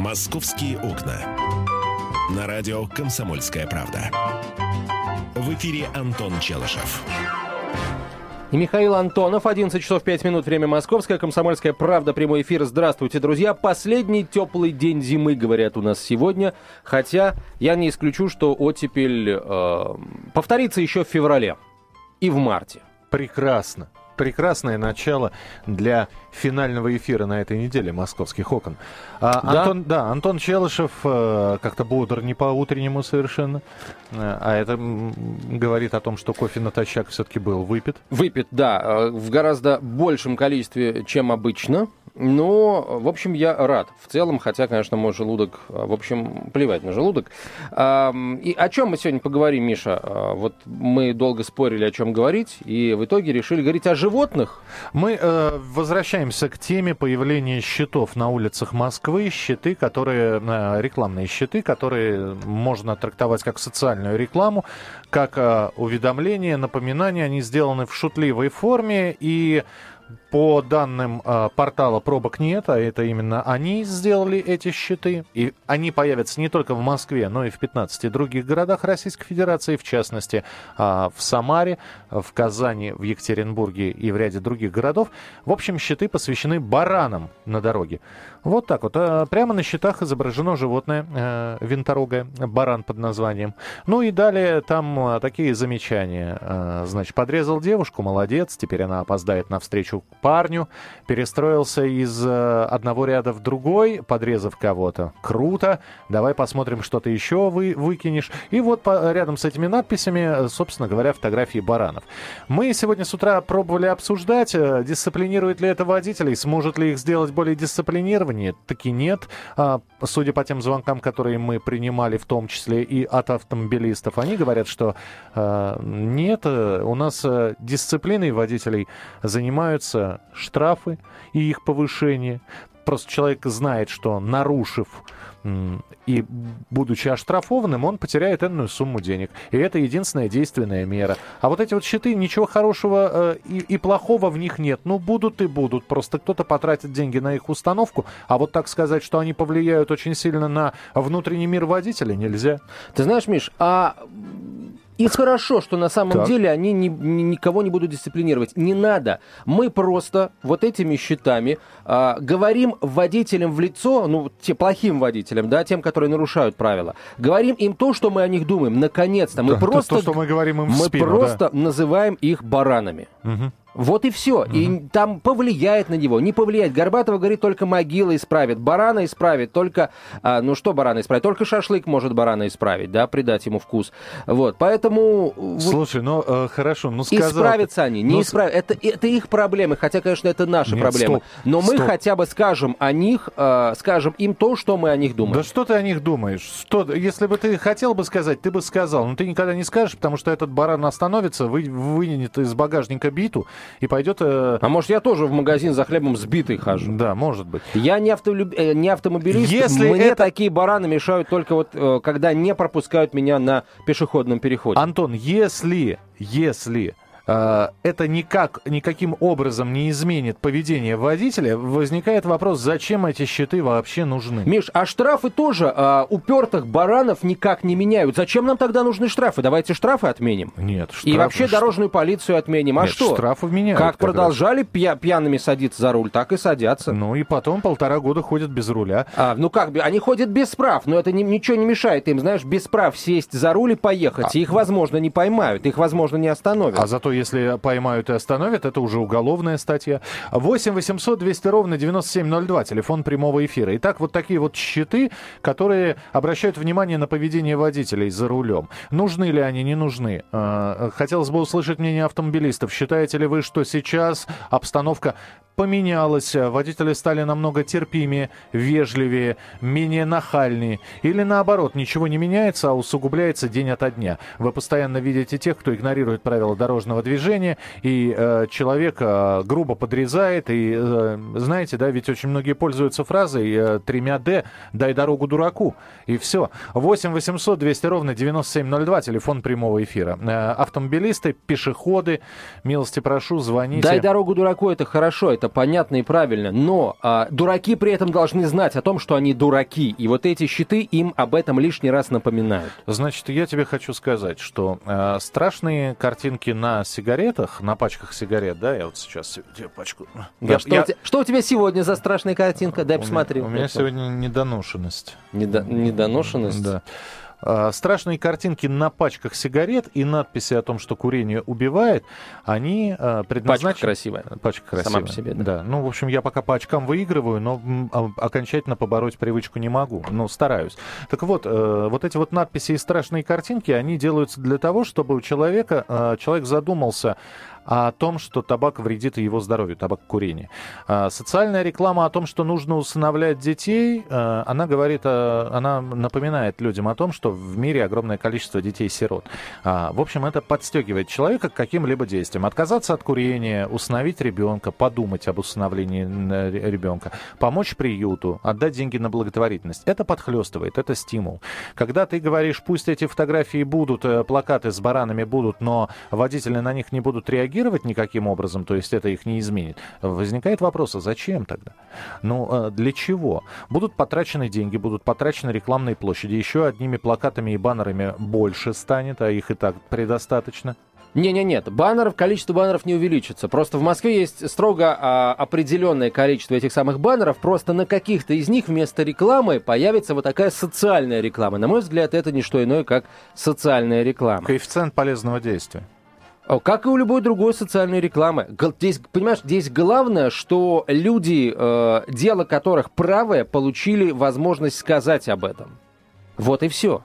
«Московские окна». На радио «Комсомольская правда». В эфире Антон Челышев. И Михаил Антонов, 11 часов 5 минут, время московское, комсомольская правда, прямой эфир. Здравствуйте, друзья. Последний теплый день зимы, говорят у нас сегодня. Хотя я не исключу, что оттепель э, повторится еще в феврале и в марте. Прекрасно прекрасное начало для финального эфира на этой неделе «Московских окон». А, да? Антон, да, Антон Челышев э, как-то бодр не по-утреннему совершенно. Э, а это говорит о том, что кофе натощак все-таки был выпит. Выпит, да, э, в гораздо большем количестве, чем обычно. Но, в общем, я рад. В целом, хотя, конечно, мой желудок, а, в общем, плевать на желудок. И о чем мы сегодня поговорим, Миша? А, вот мы долго спорили, о чем говорить, и в итоге решили говорить о животных. Мы э, возвращаемся к теме появления щитов на улицах Москвы. Щиты, которые, э, рекламные щиты, которые можно трактовать как социальную рекламу, как э, уведомление, напоминание. Они сделаны в шутливой форме и по данным э, портала пробок нет, а это именно они сделали эти щиты. И они появятся не только в Москве, но и в 15 других городах Российской Федерации, в частности э, в Самаре, в Казани, в Екатеринбурге и в ряде других городов. В общем, щиты посвящены баранам на дороге. Вот так вот. А прямо на щитах изображено животное э, винторогое, баран под названием. Ну и далее там э, такие замечания. Э, значит, подрезал девушку, молодец, теперь она опоздает на встречу парню. Перестроился из э, одного ряда в другой, подрезав кого-то. Круто. Давай посмотрим, что ты еще вы, выкинешь. И вот по, рядом с этими надписями, собственно говоря, фотографии баранов. Мы сегодня с утра пробовали обсуждать, э, дисциплинирует ли это водителей, сможет ли их сделать более дисциплинированными нет, таки нет. А, судя по тем звонкам, которые мы принимали, в том числе и от автомобилистов, они говорят, что а, нет, у нас а, дисциплиной водителей занимаются штрафы и их повышение. Просто человек знает, что нарушив и будучи оштрафованным, он потеряет энную сумму денег. И это единственная действенная мера. А вот эти вот счеты, ничего хорошего э, и, и плохого в них нет. Ну, будут и будут. Просто кто-то потратит деньги на их установку, а вот так сказать, что они повлияют очень сильно на внутренний мир водителя, нельзя. Ты знаешь, Миш, а и хорошо, что на самом так. деле они ни, ни, никого не будут дисциплинировать. Не надо. Мы просто вот этими счетами а, говорим водителям в лицо, ну, те плохим водителям, да, тем, которые нарушают правила, говорим им то, что мы о них думаем. Наконец-то. Мы да, просто... То, что мы говорим им в Мы спину, просто да. называем их баранами. Угу. Вот и все. Угу. И там повлияет на него, не повлияет. Горбатова говорит, только могила исправит. Барана исправит, только... А, ну что барана исправит? Только шашлык может барана исправить, да, придать ему вкус. Вот, поэтому... Слушай, ну э, хорошо, ну сказал... Исправятся они, не ну, исправят. Это, это их проблемы, хотя, конечно, это наши Нет, проблемы. Стоп, Но мы стоп. хотя бы скажем о них, э, скажем им то, что мы о них думаем. Да что ты о них думаешь? Что, если бы ты хотел бы сказать, ты бы сказал. Но ты никогда не скажешь, потому что этот баран остановится, вы, вынет из багажника биту, и пойдет... Э... А может, я тоже в магазин за хлебом сбитый хожу? Да, может быть. Я не, автолюб... Э, не автомобилист. Если Мне это... такие бараны мешают только вот, э, когда не пропускают меня на пешеходном переходе. Антон, если, если это никак, никаким образом не изменит поведение водителя, возникает вопрос, зачем эти щиты вообще нужны? Миш, а штрафы тоже а, упертых баранов никак не меняют. Зачем нам тогда нужны штрафы? Давайте штрафы отменим. Нет, штрафы. И вообще ш... дорожную полицию отменим. А Нет, что? штрафы меняют. Как, как продолжали пья- пьяными садиться за руль, так и садятся. Ну и потом полтора года ходят без руля. А, ну как, они ходят без прав, но это ни, ничего не мешает им, знаешь, без прав сесть за руль и поехать. А... их, возможно, не поймают, их, возможно, не остановят. А зато если поймают и остановят, это уже уголовная статья. 8 800 200 ровно 9702, телефон прямого эфира. Итак, вот такие вот щиты, которые обращают внимание на поведение водителей за рулем. Нужны ли они, не нужны? А, хотелось бы услышать мнение автомобилистов. Считаете ли вы, что сейчас обстановка поменялось, водители стали намного терпимее, вежливее, менее нахальнее. Или наоборот, ничего не меняется, а усугубляется день ото дня. Вы постоянно видите тех, кто игнорирует правила дорожного движения, и э, человек э, грубо подрезает. И э, знаете, да, ведь очень многие пользуются фразой э, тремя «Д» «дай дорогу дураку». И все. 8 800 200 ровно 9702, телефон прямого эфира. Э, автомобилисты, пешеходы, милости прошу, звоните. «Дай дорогу дураку» — это хорошо, это понятно и правильно, но а, дураки при этом должны знать о том, что они дураки, и вот эти щиты им об этом лишний раз напоминают. Значит, я тебе хочу сказать, что э, страшные картинки на сигаретах, на пачках сигарет, да, я вот сейчас тебе пачку... Да, я, что, я... У тебя, что у тебя сегодня за страшная картинка? Дай посмотри. У меня, у меня сегодня недоношенность. Недо... Недоношенность? Да. А, страшные картинки на пачках сигарет и надписи о том, что курение убивает, они а, предназначены... Пачка красивая. Пачка красивая. Сама по себе, да. да. Ну, в общем, я пока по очкам выигрываю, но а, окончательно побороть привычку не могу. Но стараюсь. Так вот, э, вот эти вот надписи и страшные картинки, они делаются для того, чтобы у человека, человек задумался о том, что табак вредит его здоровью, табак курение. А, социальная реклама о том, что нужно усыновлять детей, а, она говорит, она напоминает людям о том, что в мире огромное количество детей-сирот. А, в общем, это подстегивает человека к каким-либо действиям. Отказаться от курения, усыновить ребенка, подумать об усыновлении ребенка, помочь приюту, отдать деньги на благотворительность. Это подхлестывает, это стимул. Когда ты говоришь, пусть эти фотографии будут, э, плакаты с баранами будут, но водители на них не будут реагировать, реагировать никаким образом, то есть это их не изменит, возникает вопрос, а зачем тогда? Ну, а для чего? Будут потрачены деньги, будут потрачены рекламные площади, еще одними плакатами и баннерами больше станет, а их и так предостаточно. Не-не-нет, баннеров, количество баннеров не увеличится. Просто в Москве есть строго а, определенное количество этих самых баннеров. Просто на каких-то из них вместо рекламы появится вот такая социальная реклама. На мой взгляд, это не что иное, как социальная реклама. Коэффициент полезного действия. Как и у любой другой социальной рекламы. Здесь, понимаешь, здесь главное, что люди, э, дело которых правое, получили возможность сказать об этом. Вот и все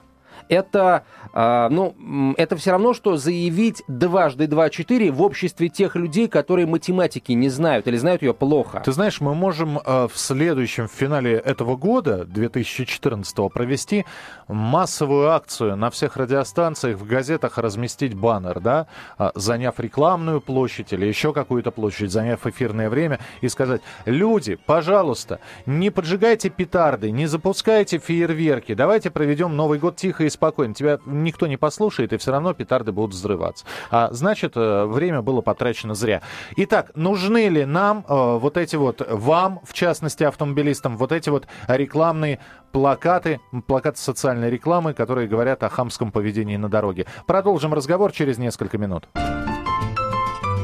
это, э, ну, это все равно, что заявить дважды два четыре в обществе тех людей, которые математики не знают или знают ее плохо. Ты знаешь, мы можем э, в следующем финале этого года, 2014 провести массовую акцию на всех радиостанциях, в газетах разместить баннер, да, э, заняв рекламную площадь или еще какую-то площадь, заняв эфирное время и сказать, люди, пожалуйста, не поджигайте петарды, не запускайте фейерверки, давайте проведем Новый год тихо и спокойно. Тебя никто не послушает, и все равно петарды будут взрываться. А значит, э, время было потрачено зря. Итак, нужны ли нам э, вот эти вот, вам, в частности, автомобилистам, вот эти вот рекламные плакаты, плакаты социальной рекламы, которые говорят о хамском поведении на дороге. Продолжим разговор через несколько минут.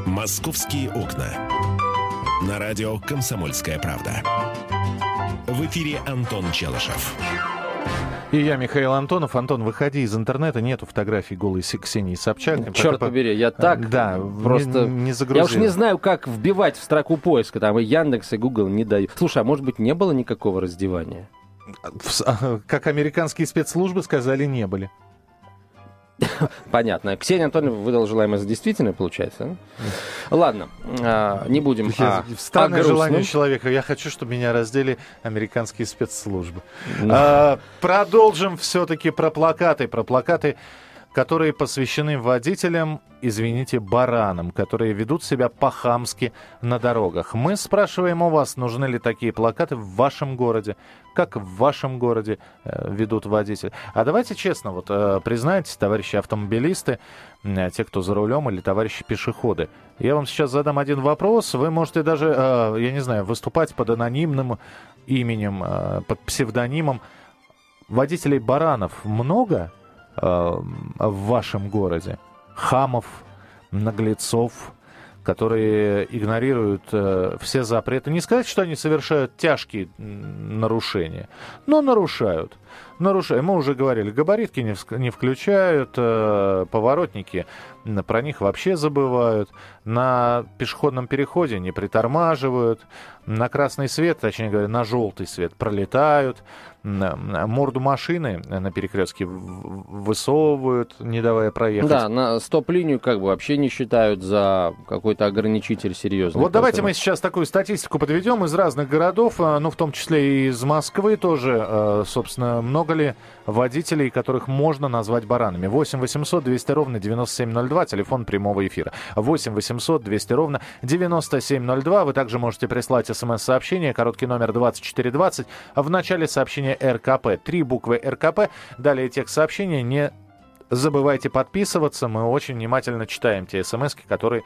«Московские окна». На радио «Комсомольская правда». В эфире Антон Челышев. И я, Михаил Антонов. Антон, выходи из интернета, нету фотографий голой Ксении Собчак. Черт Пока... побери, я так да, просто... Не, не загрузил. Я уж не знаю, как вбивать в строку поиска, там и Яндекс, и Google не дают. Слушай, а может быть не было никакого раздевания? Как американские спецслужбы сказали, не были. Понятно. Ксения Анатольевна выдал желаемое за действительное, получается. Ладно, а, не будем я, о, Странное о желание человека. Я хочу, чтобы меня раздели американские спецслужбы. А, продолжим все-таки про плакаты. Про плакаты которые посвящены водителям, извините, баранам, которые ведут себя по-хамски на дорогах. Мы спрашиваем у вас, нужны ли такие плакаты в вашем городе, как в вашем городе э, ведут водители. А давайте честно, вот э, признайтесь, товарищи автомобилисты, э, те, кто за рулем, или товарищи пешеходы. Я вам сейчас задам один вопрос. Вы можете даже, э, я не знаю, выступать под анонимным именем, э, под псевдонимом. Водителей баранов много? Э, в вашем городе. Хамов, наглецов, которые игнорируют э, все запреты. Не сказать, что они совершают тяжкие нарушения, но нарушают. Нарушают. Мы уже говорили, габаритки не, не включают, э, поворотники про них вообще забывают, на пешеходном переходе не притормаживают, на красный свет, точнее говоря, на желтый свет пролетают, морду машины на перекрестке высовывают, не давая проехать. Да, на стоп-линию как бы вообще не считают за какой-то ограничитель серьезный. Вот давайте мы сейчас такую статистику подведем из разных городов, а, ну в том числе и из Москвы тоже, а, собственно, много ли водителей, которых можно назвать баранами? 8 800 200 ровно 9702, телефон прямого эфира. 8 800 200 ровно 9702. Вы также можете прислать смс-сообщение, короткий номер 2420. В начале сообщения РКП. Три буквы РКП. Далее текст сообщения. Не забывайте подписываться. Мы очень внимательно читаем те смс, которые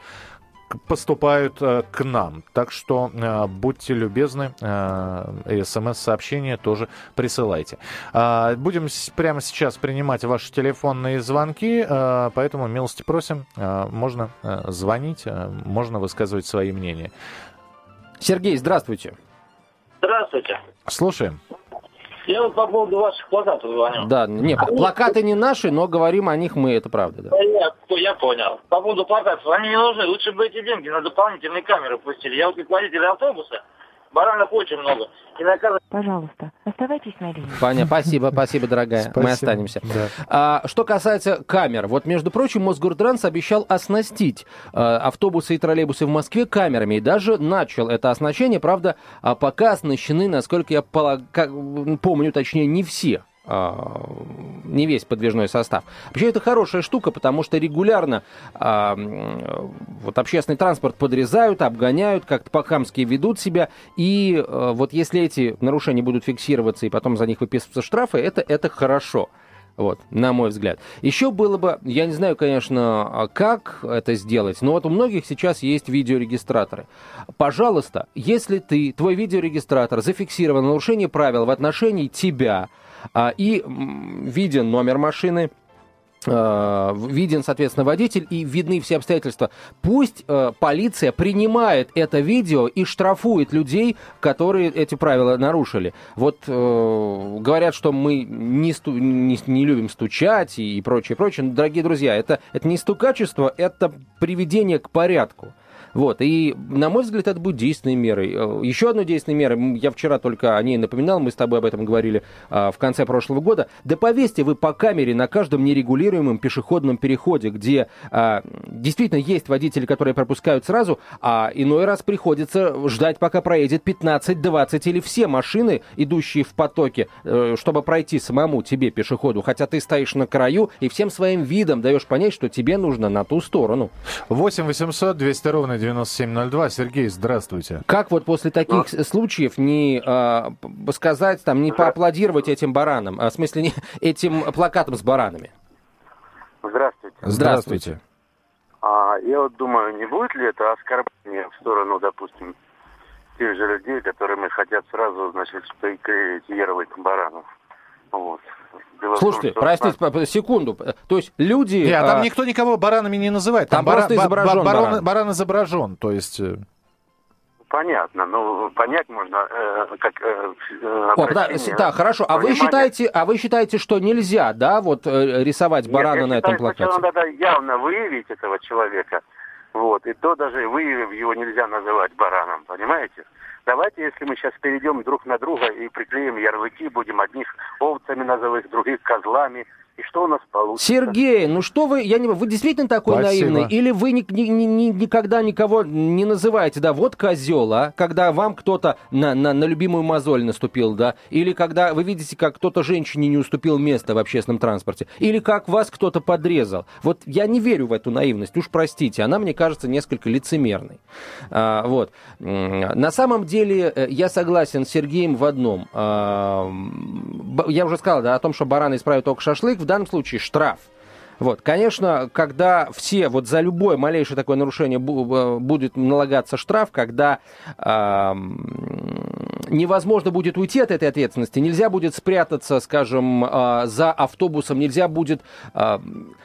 поступают э, к нам. Так что э, будьте любезны, э, смс-сообщения тоже присылайте. Э, будем с, прямо сейчас принимать ваши телефонные звонки, э, поэтому милости просим, э, можно э, звонить, э, можно высказывать свои мнения. Сергей, здравствуйте. Здравствуйте. Слушаем. Я вот по поводу ваших плакатов звоню. Да, нет, плакаты не наши, но говорим о них мы, это правда. Да. Я, я понял. По поводу плакатов, они не нужны. Лучше бы эти деньги на дополнительные камеры пустили. Я вот как водитель автобуса, баранов очень много. И наказывать... Пожалуйста, оставайтесь на линии. Понятно, спасибо, спасибо, дорогая. Спасибо. Мы останемся. Да. А, что касается камер, вот, между прочим, Мосгортранс обещал оснастить а, автобусы и троллейбусы в Москве камерами, и даже начал это оснащение, правда, а, пока оснащены, насколько я полаг... как- помню, точнее, не все не весь подвижной состав. Вообще это хорошая штука, потому что регулярно а, вот общественный транспорт подрезают, обгоняют, как-то по-хамски ведут себя, и а, вот если эти нарушения будут фиксироваться и потом за них выписываться штрафы, это, это хорошо. Вот, на мой взгляд. Еще было бы, я не знаю, конечно, а как это сделать, но вот у многих сейчас есть видеорегистраторы. Пожалуйста, если ты, твой видеорегистратор зафиксировал нарушение правил в отношении тебя, а, и м, виден номер машины, э, виден, соответственно, водитель и видны все обстоятельства. Пусть э, полиция принимает это видео и штрафует людей, которые эти правила нарушили. Вот э, говорят, что мы не, сту- не, не любим стучать и, и прочее, прочее. Но, дорогие друзья, это, это не стукачество, это приведение к порядку. Вот, и, на мой взгляд, это будет действенной мерой. Э, Еще одной действенной мерой, я вчера только о ней напоминал, мы с тобой об этом говорили а, в конце прошлого года. Да повесьте вы по камере на каждом нерегулируемом пешеходном переходе, где а, действительно есть водители, которые пропускают сразу, а иной раз приходится ждать, пока проедет 15, 20 или все машины, идущие в потоке, э, чтобы пройти самому тебе, пешеходу, хотя ты стоишь на краю и всем своим видом даешь понять, что тебе нужно на ту сторону. 8 800 200 ровно 9702. Сергей, здравствуйте. Как вот после таких с- случаев не а, сказать, там, не поаплодировать этим баранам, а, в смысле, не, этим плакатам с баранами? Здравствуйте. Здравствуйте. А, я вот думаю, не будет ли это оскорбление в сторону, допустим, тех же людей, которыми хотят сразу, значит, приклеить ярлык баранов. Вот. Дело в том, Слушайте, простите, секунду. То есть люди... Нет, а там а, никто никого баранами не называет. Там бара- просто ба- ба- изображен баран. баран изображен, то есть... э, Понятно, но понять можно, э, как э, О, да, хорошо. А вы считаете, а вы считаете, что нельзя, да, вот э, рисовать Нет, барана я на этом считаю, сначала плакате? надо явно выявить этого человека, вот, и то даже выявив его нельзя называть бараном, понимаете? Давайте, если мы сейчас перейдем друг на друга и приклеим ярлыки, будем одних овцами называть, других козлами, и что у нас получится? Сергей, ну что вы, я не вы действительно такой Спасибо. наивный? Или вы ни- ни- ни- ни- никогда никого не называете, да, вот козел, а? Когда вам кто-то на, на, на любимую мозоль наступил, да? Или когда вы видите, как кто-то женщине не уступил место в общественном транспорте? Или как вас кто-то подрезал? Вот я не верю в эту наивность, уж простите, она мне кажется несколько лицемерной. А, вот. На самом деле э, я согласен с Сергеем в одном. А, Я уже сказал да, о том, что бараны исправят только шашлык, в данном случае штраф. Вот, конечно, когда все, вот за любое малейшее такое нарушение э, будет налагаться штраф, когда ам, невозможно будет уйти от этой ответственности, нельзя будет спрятаться, скажем, а, за автобусом, нельзя будет а,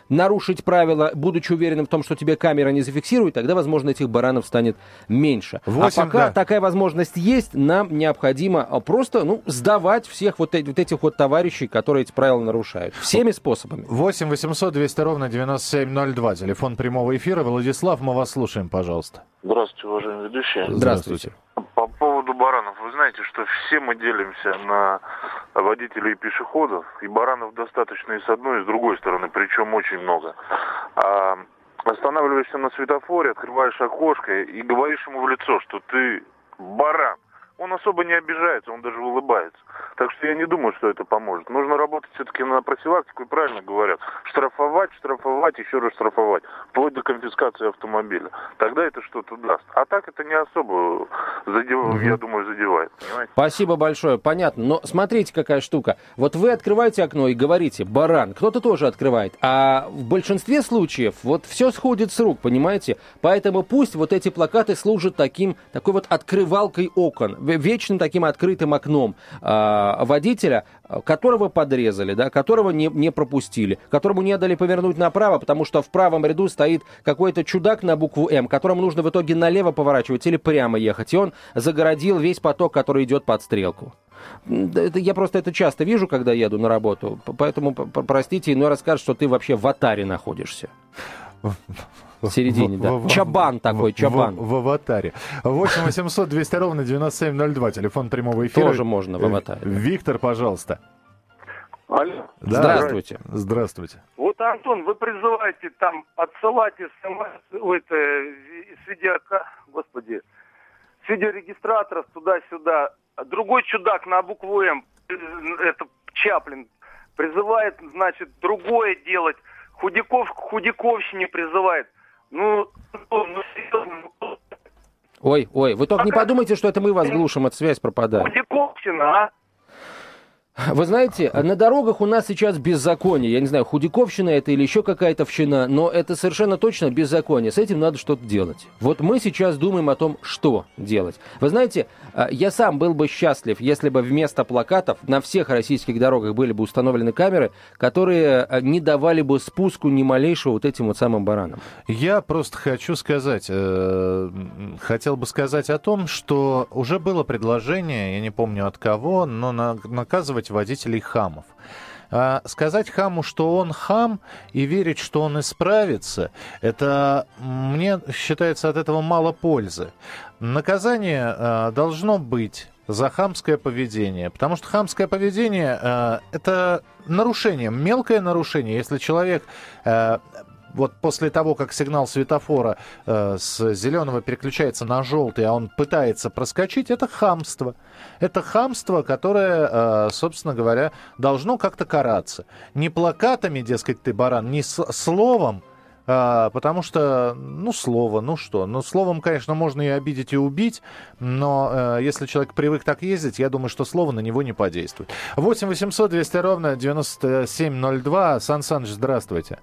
нарушить правила, будучи уверенным в том, что тебе камера не зафиксирует, тогда, возможно, этих баранов станет меньше. Восемь, а пока да. такая возможность есть, нам необходимо а, просто, ну, сдавать всех вот, эти- вот этих вот товарищей, которые эти правила нарушают. Всеми способами. 8 800 200 ровно 9702. Телефон прямого эфира. Владислав, мы вас слушаем, пожалуйста. Здравствуйте, уважаемые ведущие. Здравствуйте. По поводу баранов, вы знаете, что все мы делимся на водителей и пешеходов, и баранов достаточно и с одной, и с другой стороны, причем очень много. А, останавливаешься на светофоре, открываешь окошко и говоришь ему в лицо, что ты баран. Он особо не обижается, он даже улыбается. Так что я не думаю, что это поможет. Нужно работать все-таки на профилактику, и правильно говорят. Штрафовать, штрафовать, еще раз штрафовать. Вплоть до конфискации автомобиля. Тогда это что-то даст. А так это не особо, задев... я думаю, задевает. Понимаете? Спасибо большое, понятно. Но смотрите, какая штука. Вот вы открываете окно и говорите, баран, кто-то тоже открывает. А в большинстве случаев вот все сходит с рук, понимаете? Поэтому пусть вот эти плакаты служат таким, такой вот открывалкой окон, вечным таким открытым окном э, водителя, которого подрезали, да, которого не, не пропустили, которому не дали повернуть направо, потому что в правом ряду стоит какой-то чудак на букву М, которому нужно в итоге налево поворачивать или прямо ехать. И он загородил весь поток, который идет под стрелку. Я просто это часто вижу, когда еду на работу. Поэтому, простите, иной раз скажет, что ты вообще в атаре находишься. В середине, да. В, чабан такой, чабан. В, в, в аватаре. 8 800 200 ровно 9702, телефон прямого эфира. Тоже можно в аватаре. Виктор, пожалуйста. Алло. Да. Здравствуйте. Здравствуйте. Вот, Антон, вы призываете там отсылать смс, это, с видео, господи, с видеорегистраторов туда-сюда. Другой чудак на букву М, это Чаплин, призывает, значит, другое делать. Худяков к худяковщине призывает. Ну, ну, ну Ой, ой, вы только не подумайте, что это мы вас глушим, от связь пропадает. Худяковщина, а? Вы знаете, на дорогах у нас сейчас беззаконие. Я не знаю, худяковщина это или еще какая-то вщина, но это совершенно точно беззаконие. С этим надо что-то делать. Вот мы сейчас думаем о том, что делать. Вы знаете, а, я сам был бы счастлив, если бы вместо плакатов на всех российских дорогах были бы установлены камеры, которые а, не давали бы спуску ни малейшего вот этим вот самым баранам. Я просто хочу сказать, э, хотел бы сказать о том, что уже было предложение, я не помню от кого, но на, наказывать водителей хамов. А сказать хаму, что он хам, и верить, что он исправится, это мне считается от этого мало пользы. Наказание э, должно быть за хамское поведение. Потому что хамское поведение э, это нарушение, мелкое нарушение. Если человек э, вот после того, как сигнал светофора э, с зеленого переключается на желтый, а он пытается проскочить, это хамство. Это хамство, которое, э, собственно говоря, должно как-то караться. Не плакатами, дескать, ты баран, не словом, а, потому что, ну, слово, ну что, ну, словом, конечно, можно и обидеть, и убить, но э, если человек привык так ездить, я думаю, что слово на него не подействует. 8 800 200 ровно 9702. Сан Саныч, здравствуйте.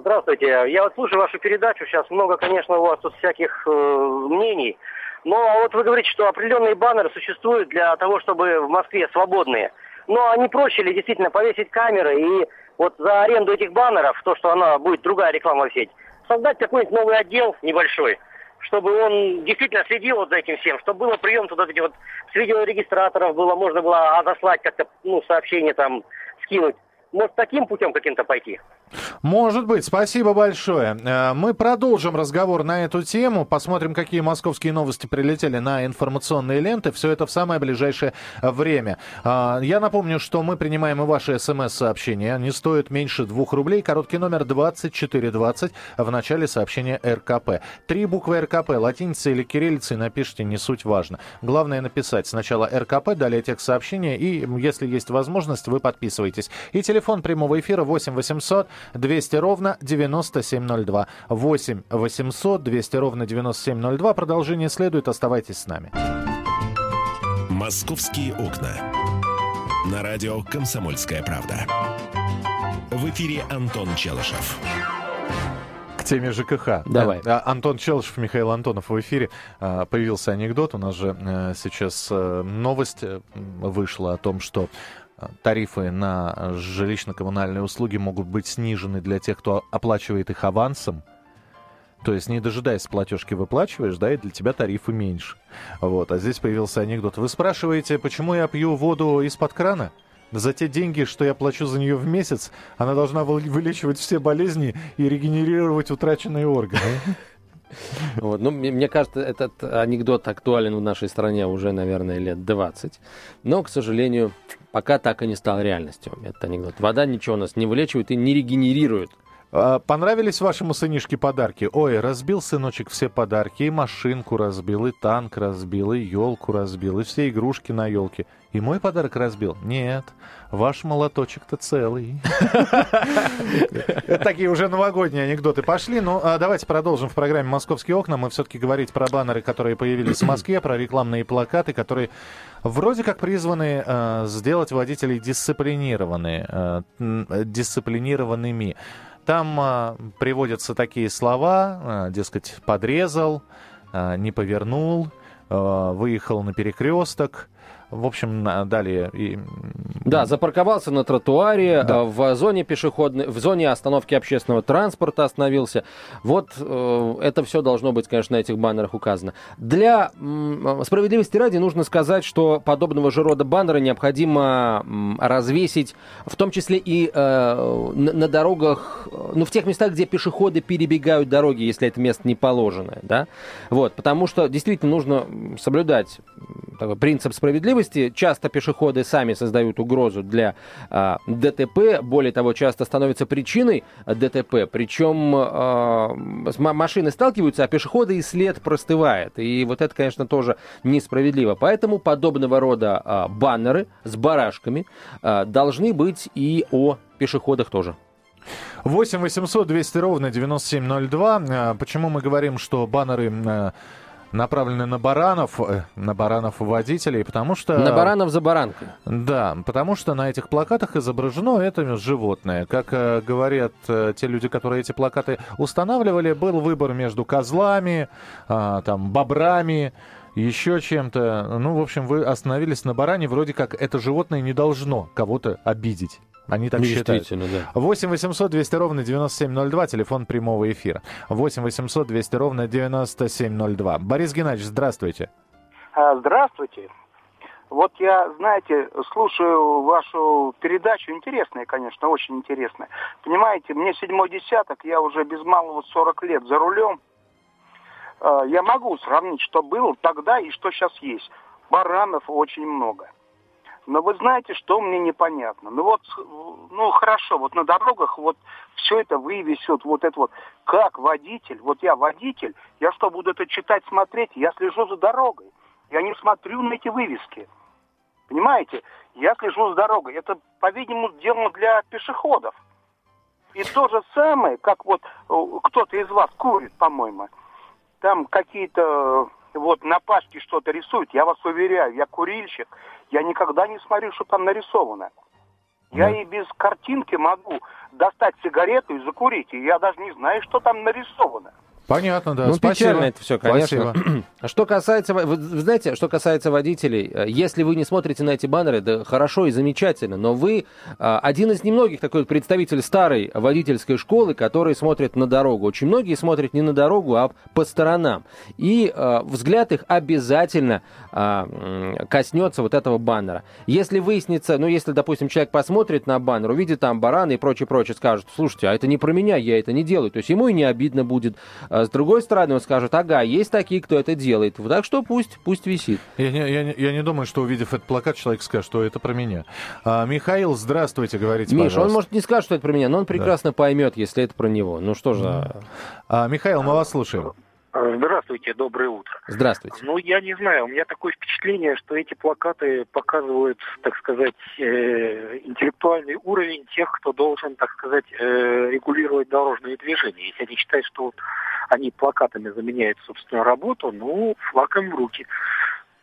Здравствуйте. Я вот слушаю вашу передачу. Сейчас много, конечно, у вас тут всяких э, мнений. Но вот вы говорите, что определенные баннеры существуют для того, чтобы в Москве свободные. Но они проще ли действительно повесить камеры и вот за аренду этих баннеров, то, что она будет другая реклама сеть, создать какой-нибудь новый отдел небольшой, чтобы он действительно следил вот за этим всем, чтобы было прием туда эти вот с видеорегистраторов было, можно было отослать как-то, ну, сообщение там скинуть. Может, таким путем каким-то пойти? Может быть. Спасибо большое. Э, мы продолжим разговор на эту тему. Посмотрим, какие московские новости прилетели на информационные ленты. Все это в самое ближайшее время. Э, я напомню, что мы принимаем и ваши смс-сообщения. Они стоят меньше двух рублей. Короткий номер 2420 в начале сообщения РКП. Три буквы РКП, латиницей или кириллицей напишите, не суть важно. Главное написать сначала РКП, далее текст сообщения. И, если есть возможность, вы подписываетесь. И телефон прямого эфира 8 800 200 ровно 9702. 8 800 200 ровно 9702. Продолжение следует. Оставайтесь с нами. «Московские окна». На радио «Комсомольская правда». В эфире Антон Челышев к теме ЖКХ. Давай. А, Антон Челышев, Михаил Антонов в эфире. А, появился анекдот. У нас же э, сейчас э, новость э, вышла о том, что тарифы на жилищно-коммунальные услуги могут быть снижены для тех, кто оплачивает их авансом. То есть, не дожидаясь платежки, выплачиваешь, да, и для тебя тарифы меньше. Вот. А здесь появился анекдот. Вы спрашиваете, почему я пью воду из-под крана? За те деньги, что я плачу за нее в месяц, она должна вылечивать все болезни и регенерировать утраченные органы. Вот. Ну, мне, мне кажется, этот анекдот актуален в нашей стране уже, наверное, лет 20. Но, к сожалению, пока так и не стал реальностью этот анекдот. Вода ничего у нас не вылечивает и не регенерирует понравились вашему сынишке подарки? Ой, разбил сыночек все подарки. И машинку разбил, и танк разбил, и елку разбил, и все игрушки на елке. И мой подарок разбил? Нет, ваш молоточек-то целый. Такие уже новогодние анекдоты пошли. Ну, а давайте продолжим в программе «Московские окна». Мы все-таки говорить про баннеры, которые появились в Москве, про рекламные плакаты, которые вроде как призваны э, сделать водителей дисциплинированные, э, дисциплинированными. Там э, приводятся такие слова, э, дескать, подрезал, э, не повернул, э, выехал на перекресток, в общем, далее... И... Да, запарковался на тротуаре, да. Э, в зоне пешеходной, в зоне остановки общественного транспорта остановился. Вот э, это все должно быть, конечно, на этих баннерах указано. Для справедливости ради нужно сказать, что подобного же рода баннеры необходимо развесить, в том числе и э, на, на дорогах, ну, в тех местах, где пешеходы перебегают дороги, если это место не положенное, да? Вот, потому что действительно нужно соблюдать такой принцип справедливости, справедливости. Часто пешеходы сами создают угрозу для а, ДТП, более того, часто становятся причиной ДТП. Причем а, машины сталкиваются, а пешеходы и след простывает. И вот это, конечно, тоже несправедливо. Поэтому подобного рода а, баннеры с барашками а, должны быть и о пешеходах тоже. 8 800 200 ровно 9702. А, почему мы говорим, что баннеры а, направлены на баранов, э, на баранов водителей, потому что... На баранов за баранкой. Да, потому что на этих плакатах изображено это животное. Как э, говорят э, те люди, которые эти плакаты устанавливали, был выбор между козлами, э, там, бобрами, еще чем-то. Ну, в общем, вы остановились на баране, вроде как это животное не должно кого-то обидеть. Они так считают. Да. 8 800 200 ровно 9702, телефон прямого эфира. 8 800 200 ровно 9702. Борис Геннадьевич, здравствуйте. А, здравствуйте. Вот я, знаете, слушаю вашу передачу, интересная, конечно, очень интересная. Понимаете, мне седьмой десяток, я уже без малого 40 лет за рулем. А, я могу сравнить, что было тогда и что сейчас есть. Баранов очень много. Но вы знаете, что мне непонятно? Ну вот, ну хорошо, вот на дорогах вот все это вывесят, вот это вот. Как водитель, вот я водитель, я что, буду это читать, смотреть? Я слежу за дорогой. Я не смотрю на эти вывески. Понимаете? Я слежу за дорогой. Это, по-видимому, сделано для пешеходов. И то же самое, как вот э, кто-то из вас курит, по-моему. Там какие-то вот на пачке что-то рисуют. Я вас уверяю, я курильщик. Я никогда не смотрю, что там нарисовано. Я и без картинки могу достать сигарету и закурить. И я даже не знаю, что там нарисовано. Понятно, да. Ну, Спасибо. печально это все, конечно. Спасибо. Что касается, вы, вы знаете, что касается водителей, э, если вы не смотрите на эти баннеры, да хорошо и замечательно, но вы а, один из немногих такой представитель старой водительской школы, который смотрит на дорогу. Очень многие смотрят не на дорогу, а по сторонам. И а, взгляд их обязательно а, коснется вот этого баннера. Если выяснится, ну, если, допустим, человек посмотрит на баннер, увидит там бараны и прочее, прочее, скажет, слушайте, а это не про меня, я это не делаю. То есть ему и не обидно будет а с другой стороны, он скажет, ага, есть такие, кто это делает. Так что пусть, пусть висит. Я не, я, не, я не думаю, что увидев этот плакат, человек скажет, что это про меня. А, Михаил, здравствуйте, говорите, Миша, он может не скажет, что это про меня, но он прекрасно да. поймет, если это про него. Ну что же... А, Михаил, мы вас слушаем. Здравствуйте, доброе утро. Здравствуйте. Ну, я не знаю, у меня такое впечатление, что эти плакаты показывают, так сказать, э, интеллектуальный уровень тех, кто должен, так сказать, э, регулировать дорожные движения. Если они считают, что вот они плакатами заменяют собственную работу, ну, флаком в руки.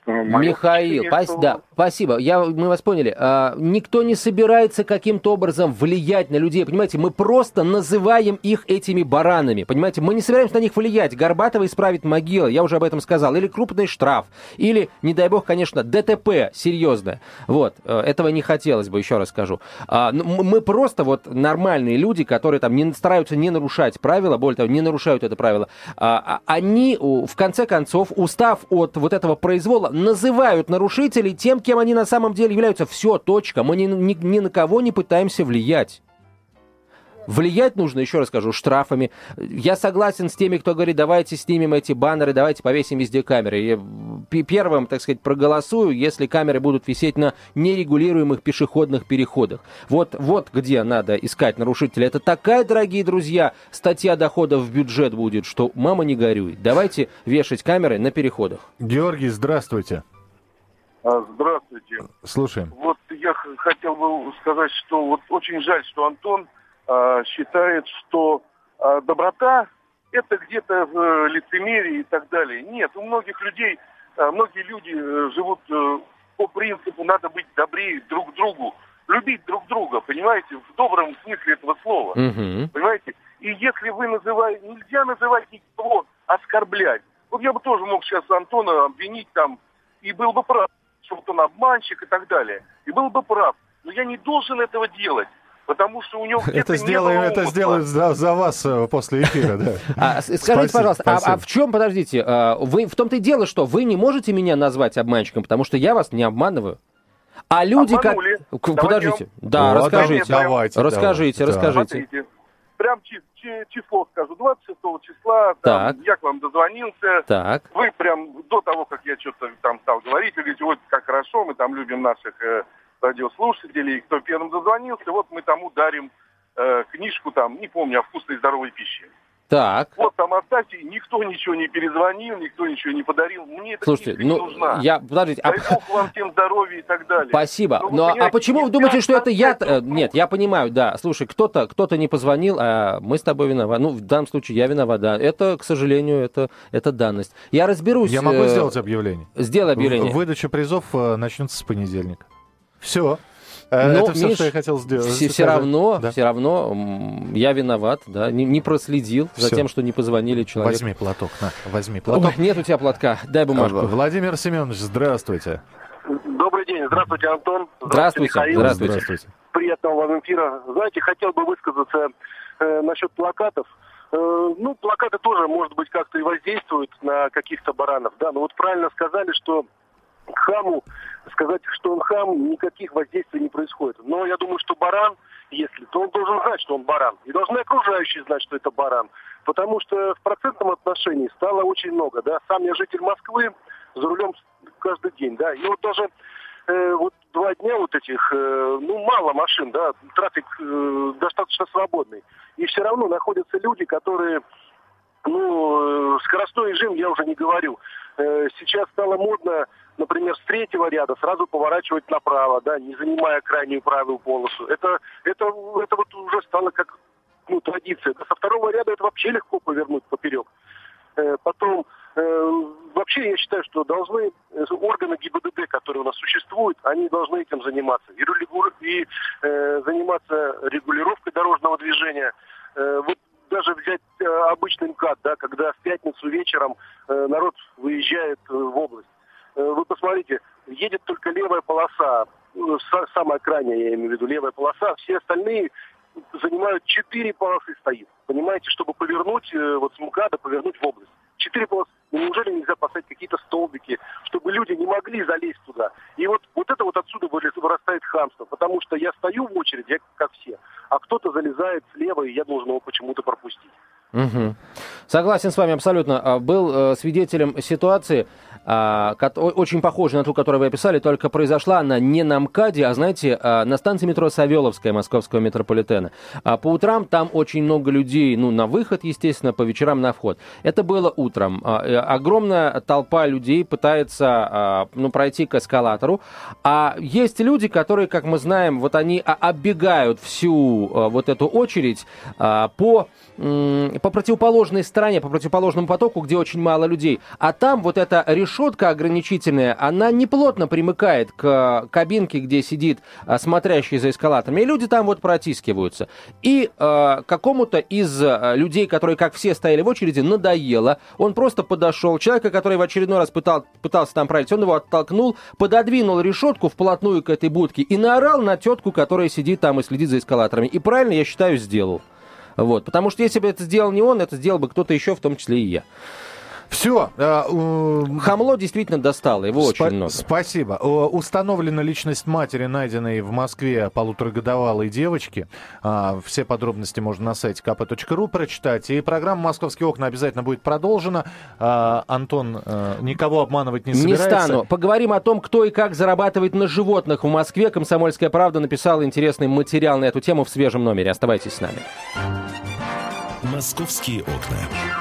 Михаил, пас, что... да, спасибо. Я, мы вас поняли. А, никто не собирается каким-то образом влиять на людей. Понимаете, мы просто называем их этими баранами. Понимаете, мы не собираемся на них влиять. Горбатова исправит могила, я уже об этом сказал. Или крупный штраф. Или, не дай бог, конечно, ДТП серьезное. Вот, э, этого не хотелось бы, еще раз скажу. А, ну, мы просто вот нормальные люди, которые там не стараются не нарушать правила, более того, не нарушают это правило. А, а они, в конце концов, устав от вот этого произвола, называют нарушителей тем, кем они на самом деле являются. Все, точка. Мы ни, ни, ни на кого не пытаемся влиять. Влиять нужно, еще раз скажу, штрафами. Я согласен с теми, кто говорит, давайте снимем эти баннеры, давайте повесим везде камеры. Я первым, так сказать, проголосую, если камеры будут висеть на нерегулируемых пешеходных переходах. Вот, вот где надо искать нарушителя. Это такая, дорогие друзья, статья доходов в бюджет будет, что мама не горюй. Давайте вешать камеры на переходах. Георгий, здравствуйте. А, здравствуйте. Слушаем. Вот я хотел бы сказать, что вот очень жаль, что Антон считает, что э, доброта это где-то в э, лицемерии и так далее. Нет, у многих людей, э, многие люди э, живут э, по принципу надо быть добрее друг другу, любить друг друга, понимаете, в добром смысле этого слова, Мгм. понимаете. И если вы называете, нельзя называть никого оскорблять. Вот я бы тоже мог сейчас Антона обвинить там, и был бы прав, что вот он обманщик и так далее. И был бы прав. Но я не должен этого делать. Потому что у него Это не сделаем, было это сделают за, за вас э, после эфира, да. А, скажите, Спасибо, пожалуйста, а- а, спасибо. в чем, подождите, а, вы в том-то и дело, что вы не можете меня назвать обманщиком, потому что я вас не обманываю. А люди как... Обманули. К- Давайте Подождите. я Да, Вот, расскажите. давайте, расскажите, давайте, да. расскажите. Смотрите, прям чи- чи- число скажу, 26 числа, там, Так. я к вам дозвонился, Так. вы прям до того, как я что-то там стал говорить, вы говорите, вот как хорошо, мы там любим наших э, радиослушателей, кто первым дозвонился, вот мы тому дарим э, книжку там, не помню, о вкусной и здоровой пище. Так. Вот там оставьте, никто ничего не перезвонил, никто ничего не подарил, мне эта Слушайте, книжка не ну, нужна. я... Подождите. а- Дай бог вам всем здоровья и так далее. Спасибо. Ну, вы Но а понимаете, почему вы думаете, что это я... э, Нет, я понимаю, да. Слушай, кто-то кто не позвонил, а мы с тобой виноваты. Ну, в данном случае я виноват, да. Это, к сожалению, это, это данность. Я разберусь... Я могу э, сделать объявление? Сделай объявление. Выдача призов э, начнется с понедельника. Все. Но, это все, Миш, что я хотел сделать. Все, все равно, Да. все равно я виноват, да, не, не проследил за Всё. тем, что не позвонили человеку. Возьми платок, на, возьми платок. Ой, нет у тебя платка, дай бумажку. А, Владимир Семенович, здравствуйте. Добрый день. Здравствуйте, Антон. Здравствуйте. Здравствуйте. Здравствуйте. Приятного вам эфира. Знаете, хотел бы высказаться э, насчет плакатов. Э, ну, плакаты тоже, может быть, как-то и воздействуют на каких-то баранов, да. Но вот правильно сказали, что хаму сказать, что он хам, никаких воздействий не происходит. Но я думаю, что баран, если, то он должен знать, что он баран. И должны окружающие знать, что это баран. Потому что в процентном отношении стало очень много, да. Сам я житель Москвы, за рулем каждый день, да. И вот даже э, вот два дня вот этих, э, ну, мало машин, да, трафик э, достаточно свободный. И все равно находятся люди, которые, ну, э, скоростной режим я уже не говорю. Э, сейчас стало модно, например, с третьего ряда сразу поворачивать направо, да, не занимая крайнюю правую полосу. Это, это, это вот уже стало как ну, традиция. Со второго ряда это вообще легко повернуть поперек. Э, Потом, э, вообще я считаю, что должны э, органы ГИБДД, которые у нас существуют, они должны этим заниматься. И, и, заниматься регулировкой дорожного движения. Вот даже взять обычный МКАД, да, когда в пятницу вечером народ выезжает в область. Э, вы посмотрите, едет только левая полоса, са- самая крайняя, я имею в виду, левая полоса, все остальные занимают четыре полосы стоит. Понимаете, чтобы повернуть э, вот с МКАДа, повернуть в область. Четыре полосы. Ну, неужели нельзя поставить какие-то столбики, чтобы люди не могли залезть туда? И вот, вот это вот отсюда вырас- вырастает хамство, потому что я стою в очереди, как все, а кто-то залезает слева, и я должен его почему-то пропустить. Мгм. Согласен с вами абсолютно. А, Был э, свидетелем ситуации, очень похожей на ту, которую вы описали, только произошла она не на МКАДе, а, знаете, а, на станции метро Савеловская московского метрополитена. А По утрам там очень много людей, ну, на выход, естественно, по вечерам на вход. Это было утром. А, Огромная толпа людей пытается, а, ну, пройти к эскалатору, а есть люди, которые, как мы знаем, вот они а, оббегают всю а, вот эту очередь а, по по противоположной стороне, по противоположному потоку, где очень мало людей. А там вот эта решетка ограничительная, она неплотно примыкает к кабинке, где сидит а, смотрящий за эскалаторами. И люди там вот протискиваются. И э, какому-то из э, людей, которые, как все, стояли в очереди, надоело. Он просто подошел. Человека, который в очередной раз пытал, пытался там пройти, он его оттолкнул, пододвинул решетку вплотную к этой будке и наорал на тетку, которая сидит там и следит за эскалаторами. И правильно, я считаю, сделал. Вот. Потому что если бы это сделал не он, это сделал бы кто-то еще, в том числе и я. Все. Э, Хамло действительно достало, его Спа- очень много. Спасибо. Установлена личность матери, найденной в Москве полуторагодовалой девочки. А, Все подробности можно на сайте kp.ru прочитать. И программа «Московские окна» обязательно будет продолжена. А, Антон э, никого обманывать не Не собирается. стану. Поговорим о том, кто и как зарабатывает на животных в Москве. Комсомольская правда написала интересный материал на эту тему в свежем номере. Оставайтесь с нами. «Московские окна».